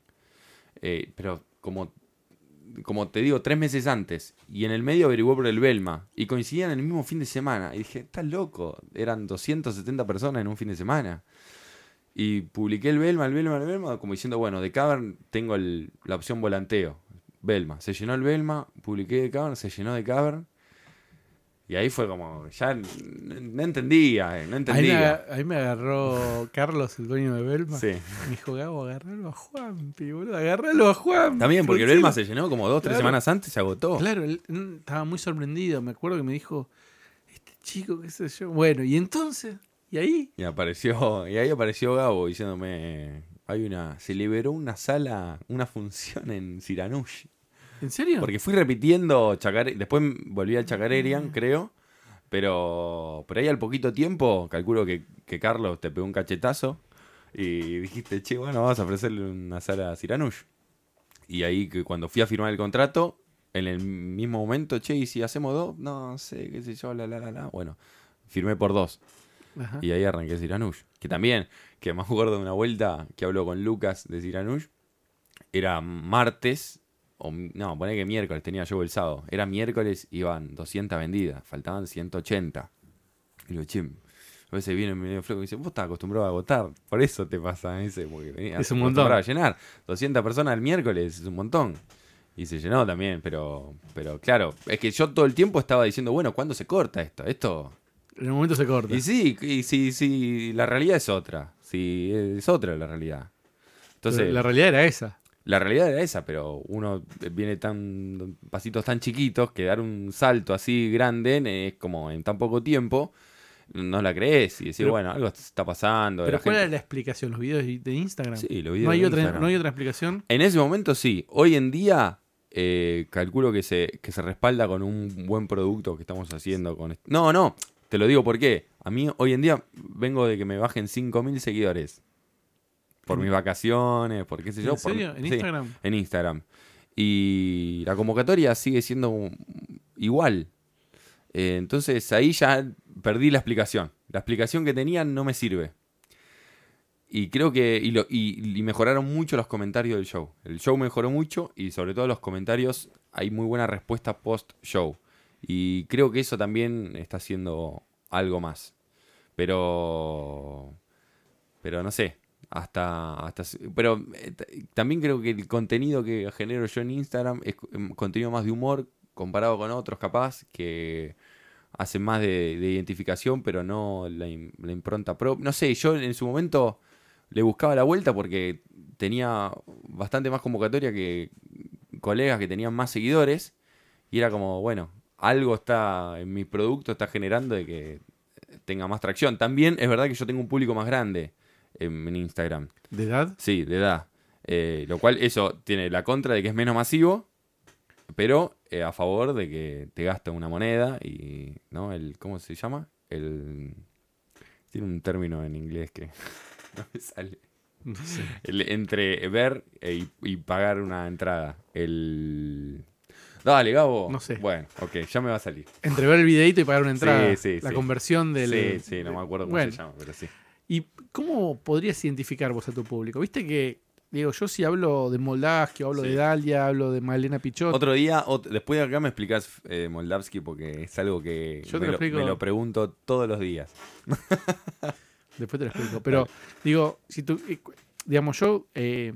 Eh, pero como. Como te digo, tres meses antes. Y en el medio averiguó por el Belma. Y coincidían en el mismo fin de semana. Y dije, estás loco. Eran 270 personas en un fin de semana. Y publiqué el Belma, el Belma, el Belma, como diciendo, bueno, de Cavern tengo la opción volanteo. Belma. Se llenó el Belma, publiqué de Cavern, se llenó de Cavern. Y ahí fue como, ya no entendía, eh, no Ahí me, entendía. ahí me agarró Carlos, el dueño de Belma. Sí. Me dijo, Gabo, agarralo a Juanpi, boludo, agarralo a Juan. También, porque el Belma se llenó como dos, tres Claro. semanas antes, se agotó. Claro, él mm, estaba muy sorprendido. Me acuerdo que me dijo, este chico, qué sé yo. Bueno, y entonces, ¿y ahí? Y apareció, y ahí apareció Gabo diciéndome, hay una, se liberó una sala, una función en Siranush. ¿En serio? Porque fui repitiendo Chacare- después volví al. Chacarerian, creo. Pero por ahí al poquito tiempo, calculo que, que Carlos te pegó un cachetazo y dijiste, che, bueno, vamos a ofrecerle una sala a Siranush. Y ahí que cuando fui a firmar el contrato, en el mismo momento, che, ¿y si hacemos dos? No sé, qué sé yo, la, la, la, la. Bueno, firmé por dos. Ajá. Y ahí arranqué Siranush. Que también, que me acuerdo de una vuelta que hablo con Lucas de Siranush. Era martes, o no, poné que miércoles, tenía yo el sábado. Era miércoles, iban 200 vendidas, faltaban 180. Y digo, chim. A veces viene medio flaco y dice, vos estás acostumbrado a agotar, por eso te pasa, dice, porque Es un montón. acostumbrado a llenar. 200 personas el miércoles es un montón. Y se llenó también, pero, pero claro, es que yo todo el tiempo estaba diciendo, bueno, ¿cuándo se corta esto? Esto En el momento se corta. y sí, y sí, sí, la realidad es otra. Sí, es otra la realidad. Entonces, la, realidad era esa. Realidad era esa, pero uno viene tan pasitos tan chiquitos que dar un salto así grande es como en tan poco tiempo, no la crees y decís, Pero- bueno, algo está pasando. Pero la ¿cuál gente- era la explicación? ¿Los videos de Instagram? Sí, los videos ¿No hay, de otra, Instagram. ¿No hay otra explicación? En ese momento sí. Hoy en día eh, calculo que se, que se respalda con un buen producto que estamos haciendo. con No, no. Te lo digo porque a mí hoy en día vengo de que me bajen 5.000 seguidores. Por mis vacaciones, por qué sé yo. ¿En por- serio? ¿En sí, Instagram? en Instagram. Y la convocatoria sigue siendo igual. Eh, entonces ahí ya perdí la explicación. La explicación que tenían no me sirve. Y creo que. Y, lo- y- y mejoraron mucho los comentarios del show. El show mejoró mucho y sobre todo los comentarios hay muy buena respuesta post-show. Y creo que eso también está haciendo algo más. Pero. Pero no sé. Hasta. hasta pero eh, también creo que el contenido que genero yo en Instagram es eh, contenido más de humor comparado con otros, capaz, que hacen más de, de identificación, pero no la impronta propia. No sé, yo en su momento le buscaba la vuelta porque tenía bastante más convocatoria que colegas que tenían más seguidores. Y era como, bueno, algo está en mi producto, está generando de que tenga más tracción. También es verdad que yo tengo un público más grande en, Instagram. ¿De edad? Sí, de edad. Eh, lo cual eso tiene la contra de que es menos masivo, pero eh, a favor de que te gasta una moneda y, ¿no? El, ¿Cómo se llama? El... Tiene un término en inglés que no me sale. No sé. El- entre ver e- y, y pagar una entrada. El... Dale, Gabo. No sé. Bueno, ok, ya me va a salir. Entre ver el videito y pagar una entrada. Sí, sí, la sí. conversión del. Sí, sí, no me acuerdo cómo Bueno, se llama, pero sí. ¿Y cómo podrías identificar vos a tu público? Viste que, digo, yo si hablo de Moldavsky, hablo Sí. de Dalia, hablo de Malena Pichot. Otro día, después de acá me explicás eh, Moldavsky porque es algo que Yo te me, lo me lo pregunto todos los días. Después te lo explico. Pero, digo, si tú. eh, Digamos, yo. eh,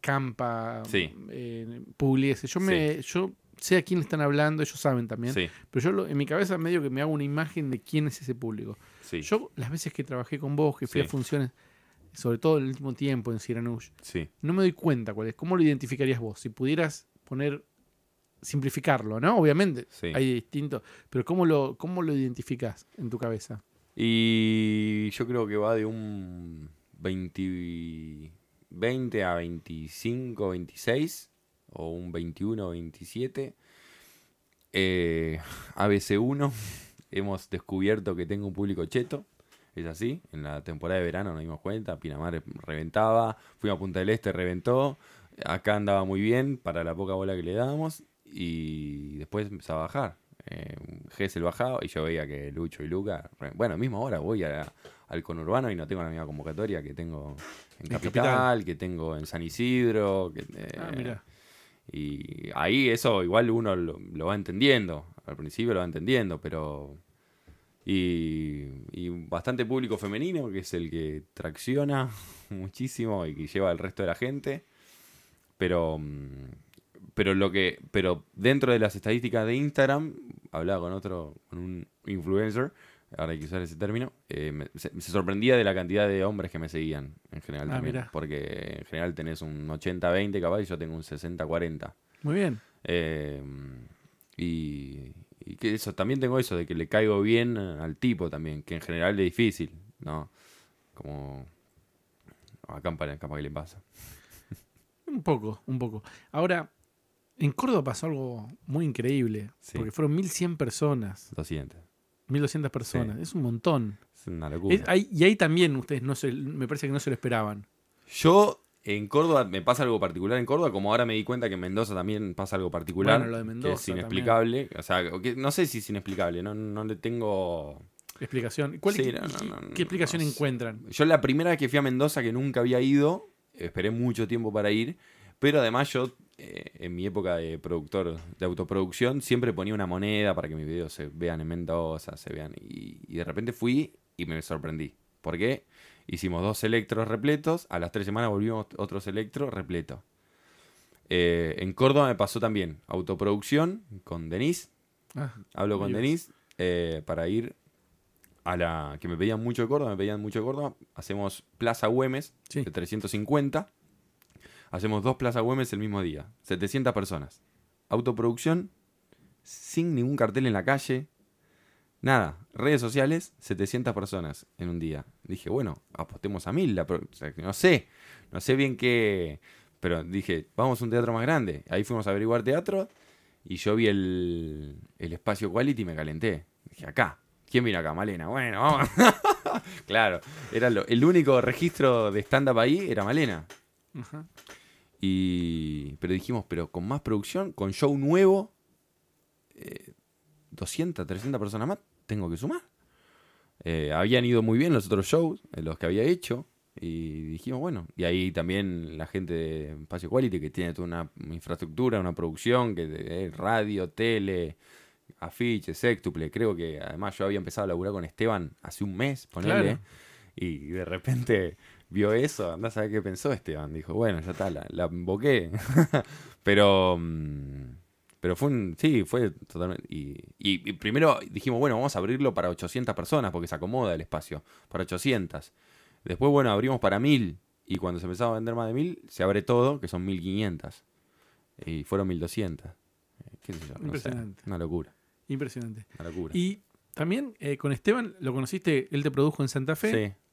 Campa, Sí. eh, Pugliese, yo me. Yo sé a quién le están hablando, ellos saben también. Sí, Pero yo lo- en mi cabeza medio que me hago una imagen de quién es ese público. Sí, Yo, las veces que trabajé con vos, que fui Sí. a funciones, sobre todo el último tiempo en Siranush, sí. no me doy cuenta cuál es. ¿Cómo lo identificarías vos? Si pudieras poner, simplificarlo, ¿no? Obviamente, hay distintos, pero ¿cómo lo, ¿cómo lo identificás en tu cabeza? Y yo creo que va de un 20, 20 a 25, 26, o un 21, 27. Eh, ABC1, hemos descubierto que tengo un público cheto. Es así, en la temporada de verano nos dimos cuenta, Pinamar reventaba, fuimos a Punta del Este, reventó, acá andaba muy bien para la poca bola que le dábamos y después empezó a bajar. eh, Gessel bajaba y yo veía que Lucho y Luca. Bueno, mismo ahora voy a- al conurbano y no tengo la misma convocatoria que tengo en En Capital, Capital. que tengo en San Isidro. Que, eh, Ah, mira. y ahí eso igual uno lo, lo va entendiendo. Al principio lo va entendiendo, pero. Y, y bastante público femenino, que es el que tracciona muchísimo y que lleva al resto de la gente. Pero. mm, Pero lo que. Pero dentro de las estadísticas de Instagram, hablaba con otro, con un influencer, ahora hay que usar ese término, eh, me, se, se sorprendía de la cantidad de hombres que me seguían en general Ah, también. mirá. Porque en general tenés un 80-20 capaz y yo tengo un 60-40. Muy bien. Eh, y, y que eso, también tengo eso, de que le caigo bien al tipo también, que en general es difícil, ¿no? Como acá capaz que le pasa. Un poco, un poco. Ahora, en Córdoba pasó algo muy increíble, Sí. porque fueron 1.100 personas, Lo siguiente. 1.200 personas, es un montón. Es una locura. Es- y ahí también ustedes no se, me parece que no se lo esperaban. Yo en Córdoba me pasa algo particular en Córdoba, como ahora me di cuenta que en Mendoza también pasa algo particular. Bueno, lo de que Mendoza es inexplicable. O sea, que- no sé si es inexplicable, no, no le tengo... Explicación. ¿Cuál, Sí, qué, no, no, qué- no, no, qué explicación encuentran? Yo la primera vez que fui a Mendoza, que nunca había ido, esperé mucho tiempo para ir, pero además yo, eh, en mi época de productor de autoproducción, siempre ponía una moneda para que mis videos se vean en Mendoza, se vean, y, y de repente fui y me sorprendí. ¿Por qué? Hicimos dos electros repletos, a las tres semanas volvimos otros electros repletos. Eh, en Córdoba me pasó también autoproducción con Denise, Ah, Hablo con. Denise eh, para ir a la que me pedían mucho de Córdoba, me pedían mucho de Córdoba. Hacemos Plaza Güemes Sí. de 350. Hacemos dos Plaza Güemes el mismo día, 700 personas. Autoproducción sin ningún cartel en la calle. Nada, redes sociales, 700 personas en un día. Dije, bueno, apostemos a mil. la pro- o sea, no sé, no sé bien qué. Pero dije, vamos a un teatro más grande. Ahí fuimos a averiguar teatro y yo vi el, el espacio quality y me calenté. Dije, acá. ¿Quién vino acá? Malena. Bueno, vamos. claro, era lo- el único registro de stand-up ahí era Malena. ajá. Y, pero dijimos, pero con más producción, con show nuevo, eh, 200, 300 personas más, tengo que sumar. Eh, habían ido muy bien los otros shows, eh, los que había hecho, y dijimos, bueno, y ahí también la gente de Espacio Quality, que tiene toda una infraestructura, una producción, que eh, radio, tele, afiches, sextuple, creo que además yo había empezado a laburar con Esteban hace un mes, ponele, Claro. y de repente vio eso, andás a ver qué pensó Esteban. Dijo, bueno, ya está, la, la invoqué. pero, mm, pero fue un, sí, fue totalmente. Y, y- y primero dijimos, bueno, vamos a abrirlo para 800 personas porque se acomoda el espacio, para 800. Después, bueno, abrimos para 1000. Y cuando se empezaba a vender más de 1000, se abre todo, que son 1500. Y fueron 1200. Eh, ¿Qué sé yo? No sé, Impresionante. una locura, Impresionante. una locura. Y también eh, con Esteban lo conociste, él te produjo en Santa Fe sí,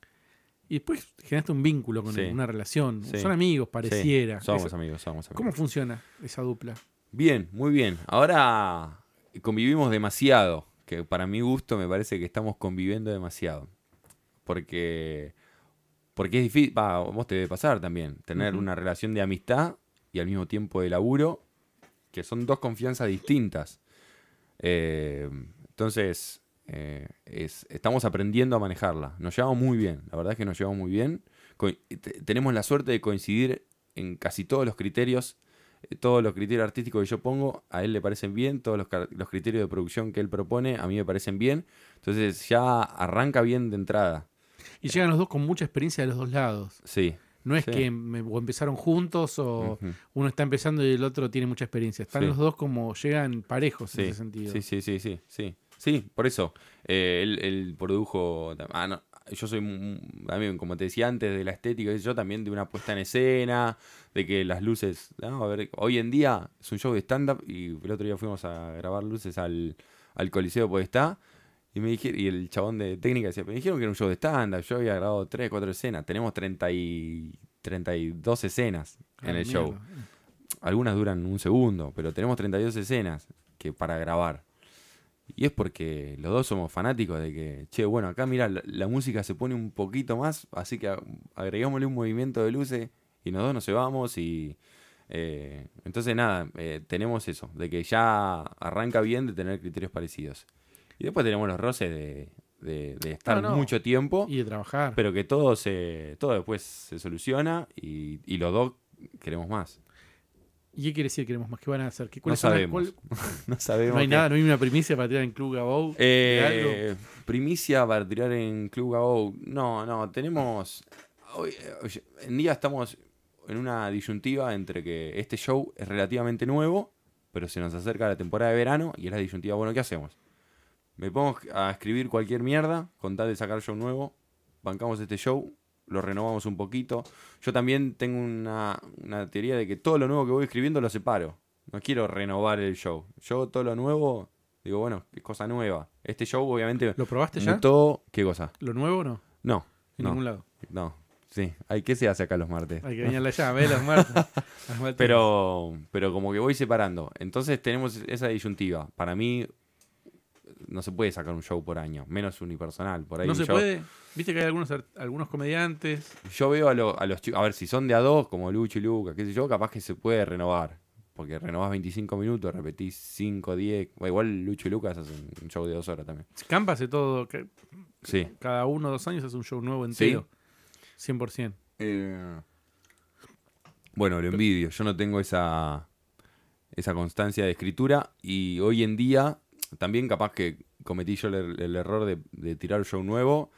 y después generaste un vínculo con Sí. él, una relación. Sí. Son amigos, pareciera. somos Eso- amigos, somos amigos. ¿Cómo funciona esa dupla? Bien, muy bien. Ahora convivimos demasiado, que para mi gusto me parece que estamos conviviendo demasiado. Porque, porque es difícil, va, a vos te debe pasar también, tener una relación de amistad y al mismo tiempo de laburo, que son dos confianzas distintas. Eh, entonces, eh, es- estamos aprendiendo a manejarla. Nos llevamos muy bien, la verdad es que nos llevamos muy bien. Co- tenemos la suerte de coincidir en casi todos los criterios todos los criterios artísticos que yo pongo a él le parecen bien, todos los, los criterios de producción que él propone a mí me parecen bien. Entonces ya arranca bien de entrada. Y llegan los dos con mucha experiencia de los dos lados. Sí. No es Sí. que me- o empezaron juntos o uno está empezando y el otro tiene mucha experiencia. Están Sí. los dos como llegan parejos en ese sentido. sí, sí, sí, sí, sí. Sí, por eso. Eh, él, él produjo. Ah, no, yo soy también, como te decía antes, de la estética, yo también de una puesta en escena, de que las luces. ¿no? A ver, hoy en día es un show de stand-up y el otro día fuimos a grabar luces al, al Coliseo Podestá. Y me dijeron, y el chabón de técnica decía, me dijeron que era un show de stand-up. Yo había grabado 3, 4 escenas. Tenemos 30 y, 32 escenas en Ah, el show. Algunas duran un segundo, pero tenemos 32 escenas que para grabar. Y es porque los dos somos fanáticos de que, che, bueno, acá mira, la, la música se pone un poquito más, así que agregámosle un movimiento de luces y los dos nos llevamos y Eh, entonces, nada, eh, tenemos eso, de que ya arranca bien de tener criterios parecidos. Y después tenemos los roces de, de- de estar No, no. mucho tiempo, Y de trabajar. pero que todo, se, todo después se soluciona y, y los dos queremos más. ¿Y qué quiere decir queremos más? ¿Qué van a hacer? ¿Qué, No sabemos. cuál- No sabemos. no hay nada, no hay una primicia para tirar en Club Gabou. Eh, primicia para tirar en Club Gabo. No, no, tenemos. Hoy, en día estamos en una disyuntiva entre que este show es relativamente nuevo, pero se nos acerca la temporada de verano y es la disyuntiva, bueno, ¿qué hacemos? Me pongo a escribir cualquier mierda con tal de sacar show nuevo, bancamos este show, lo renovamos un poquito. Yo también tengo una, una teoría de que todo lo nuevo que voy escribiendo lo separo. No quiero renovar el show. Yo todo lo nuevo, digo, bueno, es cosa nueva. Este show obviamente ¿Lo probaste ya? mutó. ¿Qué cosa? ¿Lo nuevo no? No, En no, ningún lado. no. Sí, hay ¿qué se hace acá los martes? Hay que venir a la llave, las martes. Las martes. Pero, pero como que voy separando. Entonces tenemos esa disyuntiva. Para mí no se puede sacar un show por año, menos unipersonal. Por ahí no se show- puede. Viste que hay algunos, algunos comediantes. Yo veo a, lo- a los chicos, a ver si son de a dos, como Lucho y Luca, qué sé yo, capaz que se puede renovar. Porque renovás 25 minutos, repetís 5, 10. Bueno, igual Lucho y Lucas hacen un show de dos horas también. Campa hace todo. que- Sí. Cada uno o dos años hace un show nuevo entero. 100%. Eh, Bueno, lo envidio. Yo no tengo esa, esa constancia de escritura. Y hoy en día, también capaz que cometí yo el, el error de, de tirar un show nuevo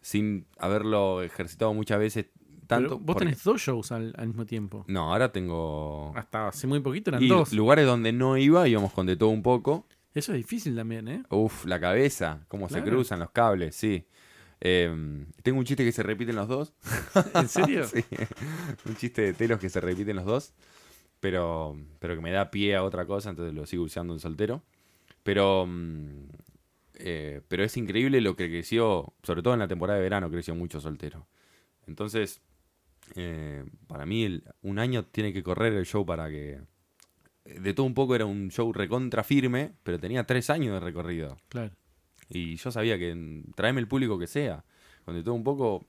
sin haberlo ejercitado muchas veces tanto. Pero vos porque- tenés dos shows al, al mismo tiempo. No, ahora tengo. Hasta hace muy poquito eran Y dos. lugares donde no iba, íbamos con de todo un poco. Eso es difícil también, ¿eh? Uf, la cabeza, cómo se cruzan los cables, sí. Eh, tengo un chiste que se repiten los dos. ¿En serio? Sí, un chiste de telos que se repiten los dos, pero, pero que me da pie a otra cosa, entonces lo sigo usando en soltero. Pero, mm, eh, pero es increíble lo que creció, sobre todo en la temporada de verano, creció mucho soltero. Entonces, eh, para mí, el- un año tiene que correr el show para que. De todo un poco era un show recontra firme, pero tenía tres años de recorrido. Claro. Y yo sabía que mm, traeme el público que sea. Con de todo un poco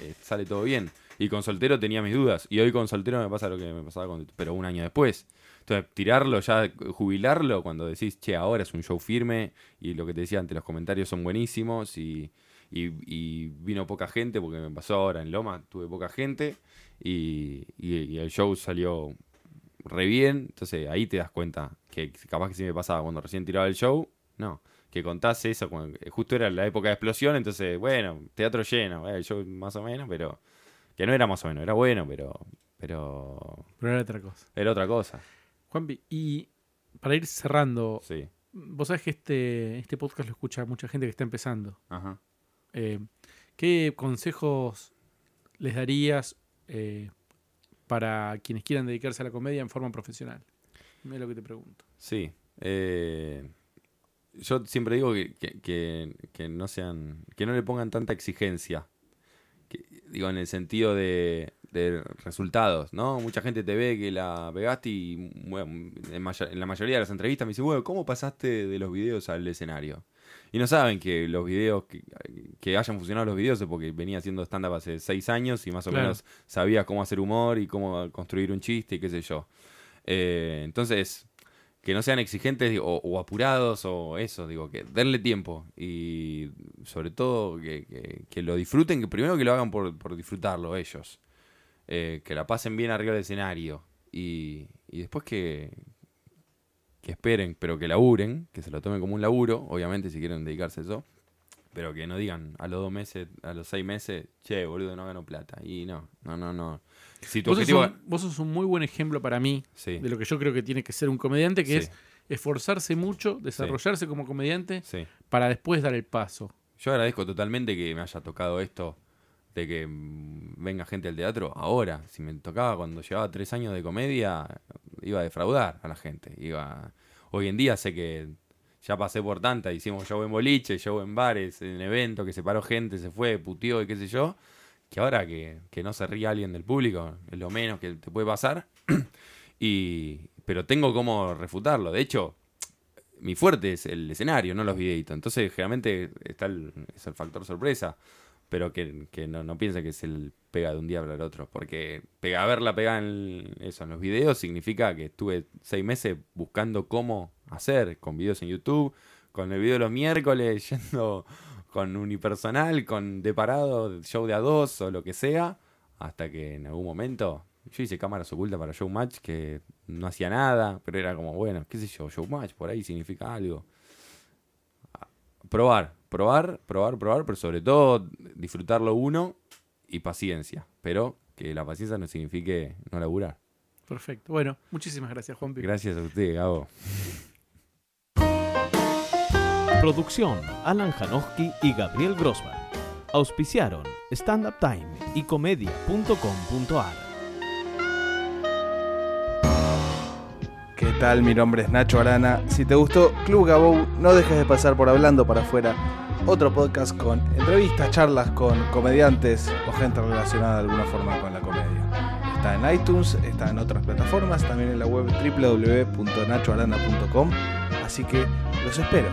eh, sale todo bien. Y con soltero tenía mis dudas. Y hoy con soltero me pasa lo que me pasaba con. Pero un año después. Entonces, tirarlo ya, jubilarlo, cuando decís, che, ahora es un show firme. Y lo que te decía antes, los comentarios son buenísimos. Y, y- y vino poca gente, porque me pasó ahora en Loma, tuve poca gente. Y, y- el show salió re bien. Entonces ahí te das cuenta que capaz que si me pasaba cuando recién tiraba el show, no. Que contás eso, cuando- justo era la época de explosión, entonces, bueno, teatro lleno, bueno, el show más o menos, pero. Que no era más o menos, era bueno, pero. Pero. Pero era otra cosa. Era otra cosa. Juanpi, y para ir cerrando, Sí. vos sabés que este, este podcast lo escucha mucha gente que está empezando. Ajá. Eh, ¿Qué consejos les darías eh, para quienes quieran dedicarse a la comedia en forma profesional? Es lo que te pregunto. Sí. eh, yo siempre digo que, que- que- que no sean. que no le pongan tanta exigencia. Digo, en el sentido de, de resultados, ¿no? Mucha gente te ve que la pegaste y bueno, en, maya- en la mayoría de las entrevistas me dice, bueno, ¿cómo pasaste de los videos al escenario? Y no saben que los videos, que, que hayan funcionado los videos es porque venía haciendo stand-up hace seis años y más o Claro. menos sabía cómo hacer humor y cómo construir un chiste y qué sé yo. Eh, entonces, que no sean exigentes o apurados o eso, digo, que denle tiempo y sobre todo que, que- que lo disfruten, que primero que lo hagan por, por disfrutarlo ellos, Eh, que la pasen bien arriba del escenario y, y después que, que esperen, pero que laburen, que se lo tomen como un laburo, obviamente si quieren dedicarse a eso, pero que no digan a los dos meses, a los seis meses, che, boludo, no gano plata. Y no, no, no, no. Si tu Vos sos, un, vos sos un muy buen ejemplo para mí Sí, de lo que yo creo que tiene que ser un comediante, que Sí. es esforzarse mucho, desarrollarse como comediante para después dar el paso. Yo agradezco totalmente que me haya tocado esto de que mm, venga gente al teatro ahora. Si me tocaba cuando llevaba tres años de comedia, iba a defraudar a la gente. Iba... Hoy en día sé que ya pasé por tanta, hicimos show en boliche, show en bares, en eventos, que se paró gente, se fue, puteó y qué sé yo. Que ahora que, que no se ría alguien del público, es lo menos que te puede pasar. y, pero tengo cómo refutarlo. De hecho, mi fuerte es el escenario, no los videitos. Entonces, generalmente está el, es el factor sorpresa. Pero que, que no, no piensen que se el pega de un día para el otro. Porque pega, haberla pegada en, eso, en los videos significa que estuve seis meses buscando cómo hacer, con videos en YouTube, con el video de los miércoles, yendo con unipersonal, con de parado, show de a dos o lo que sea, hasta que en algún momento yo hice cámaras ocultas para Showmatch que no hacía nada, pero era como, bueno, qué sé yo, Showmatch por ahí significa algo. Probar, probar, probar, probar, pero sobre todo disfrutarlo uno y paciencia. Pero que la paciencia no signifique no laburar. Perfecto. Bueno, muchísimas gracias, Juanpi. Gracias a usted, Gabo. Producción Alan Janowski y Gabriel Grossman. Auspiciaron Stand Up Time y comedia.com.ar. tal? Mi nombre es Nacho Arana. Si te gustó Club Gabou, no dejes de pasar por Hablando para afuera, otro podcast con entrevistas, charlas con comediantes o gente relacionada de alguna forma con la comedia. Está en iTunes, está en otras plataformas, también en la web www.nachoarana.com, así que los espero.